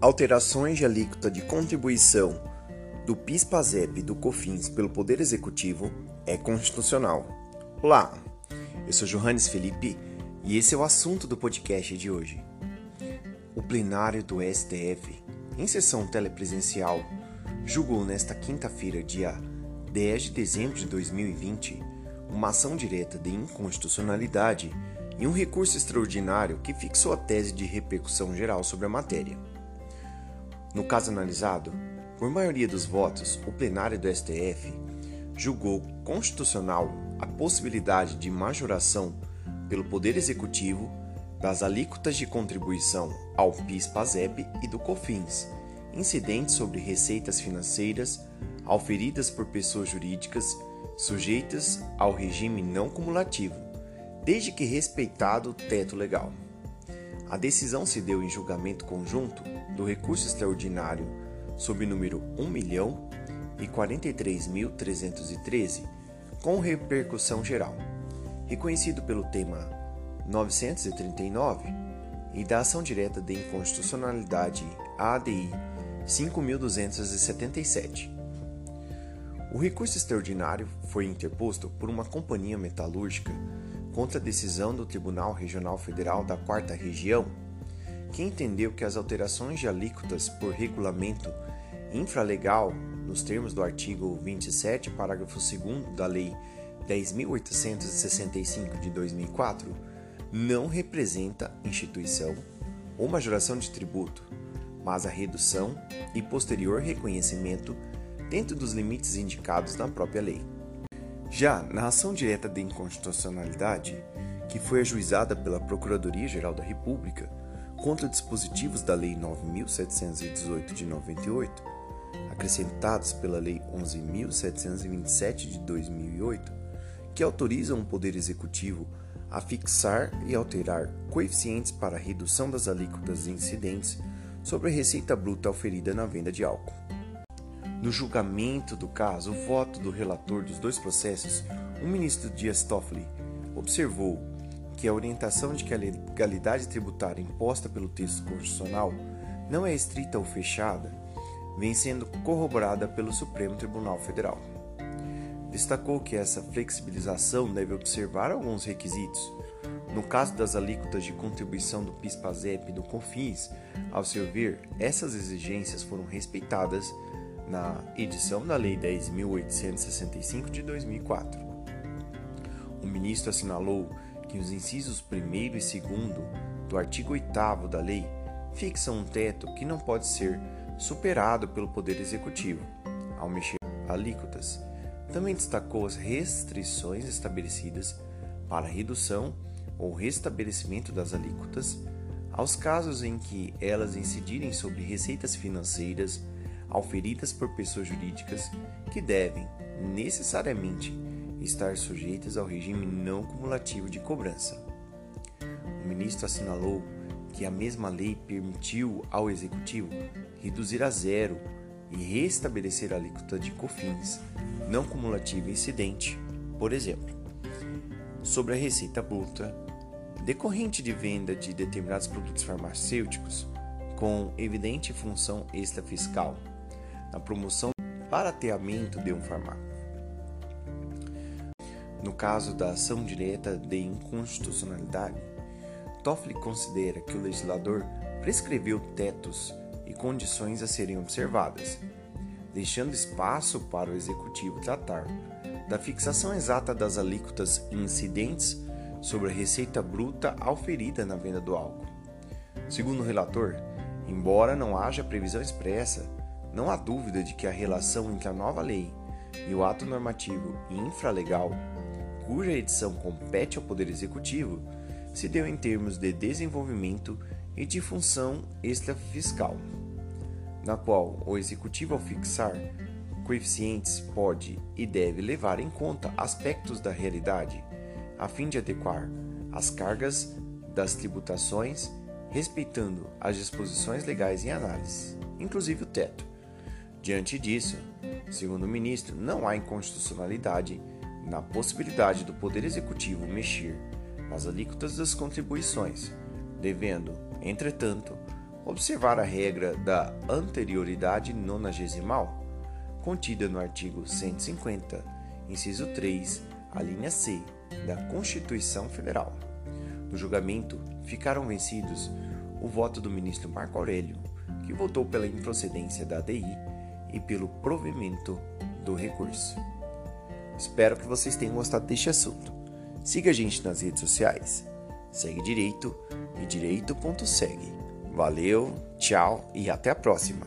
Alterações de alíquota de contribuição do PIS/PASEP e do COFINS pelo Poder Executivo é constitucional. Olá, eu sou Johannes Felipe e esse é o assunto do podcast de hoje. O plenário do STF, em sessão telepresencial, julgou nesta quinta-feira, dia 10 de dezembro de 2020, uma ação direta de inconstitucionalidade e um recurso extraordinário que fixou a tese de repercussão geral sobre a matéria. No caso analisado, por maioria dos votos, o plenário do STF julgou constitucional a possibilidade de majoração pelo Poder Executivo das alíquotas de contribuição ao PIS/PASEP e do COFINS, incidentes sobre receitas financeiras auferidas por pessoas jurídicas sujeitas ao regime não cumulativo, desde que respeitado o teto legal. A decisão se deu em julgamento conjunto do recurso extraordinário sob número 1 milhão e 43.313, com repercussão geral, reconhecido pelo tema 939 e da ação direta de inconstitucionalidade ADI 5.277. O recurso extraordinário foi interposto por uma companhia metalúrgica contra a decisão do Tribunal Regional Federal da Quarta Região, que entendeu que as alterações de alíquotas por regulamento infralegal, nos termos do artigo 27, parágrafo 2 da Lei 10.865 de 2004, não representa instituição ou majoração de tributo, mas a redução e posterior reconhecimento dentro dos limites indicados na própria lei. Já na ação direta de inconstitucionalidade, que foi ajuizada pela Procuradoria-Geral da República contra dispositivos da Lei 9718 de 98, acrescentados pela Lei 11727 de 2008, que autorizam o Poder Executivo a fixar e alterar coeficientes para redução das alíquotas incidentes sobre a receita bruta oferida na venda de álcool. No julgamento do caso, o voto do relator dos dois processos, o ministro Dias Toffoli, observou que a orientação de que a legalidade tributária imposta pelo texto constitucional não é estrita ou fechada, vem sendo corroborada pelo Supremo Tribunal Federal. Destacou que essa flexibilização deve observar alguns requisitos. No caso das alíquotas de contribuição do PIS/PASEP e do COFINS, ao seu ver, essas exigências foram respeitadas na edição da Lei 10.865 de 2004. O ministro assinalou que os incisos 1 e 2 do artigo 8 da lei fixam um teto que não pode ser superado pelo Poder Executivo ao mexer alíquotas. Também destacou as restrições estabelecidas para redução ou restabelecimento das alíquotas aos casos em que elas incidirem sobre receitas financeiras auferidas por pessoas jurídicas que devem, necessariamente, estar sujeitas ao regime não cumulativo de cobrança. O ministro assinalou que a mesma lei permitiu ao Executivo reduzir a zero e restabelecer a alíquota de COFINS não cumulativa incidente, por exemplo, sobre a receita bruta decorrente de venda de determinados produtos farmacêuticos com evidente função extrafiscal na promoção barateamento de um fármaco. No caso da ação direta de inconstitucionalidade, Toffoli considera que o legislador prescreveu tetos e condições a serem observadas, deixando espaço para o executivo tratar da fixação exata das alíquotas incidentes sobre a receita bruta auferida na venda do álcool. Segundo o relator, embora não haja previsão expressa não há dúvida de que a relação entre a nova lei e o ato normativo infralegal, cuja edição compete ao Poder Executivo, se deu em termos de desenvolvimento e de função extrafiscal, na qual o Executivo, ao fixar coeficientes, pode e deve levar em conta aspectos da realidade, a fim de adequar as cargas das tributações, respeitando as disposições legais em análise, inclusive o teto Diante disso, segundo o ministro, não há inconstitucionalidade na possibilidade do Poder Executivo mexer nas alíquotas das contribuições, devendo, entretanto, observar a regra da anterioridade nonagesimal, contida no artigo 150, inciso 3, a linha C da Constituição Federal. No julgamento, ficaram vencidos o voto do ministro Marco Aurélio, que votou pela improcedência da ADI e pelo provimento do recurso. Espero que vocês tenham gostado deste assunto. Siga a gente nas redes sociais. Segue Direito e direito.segue. Valeu, tchau e até a próxima!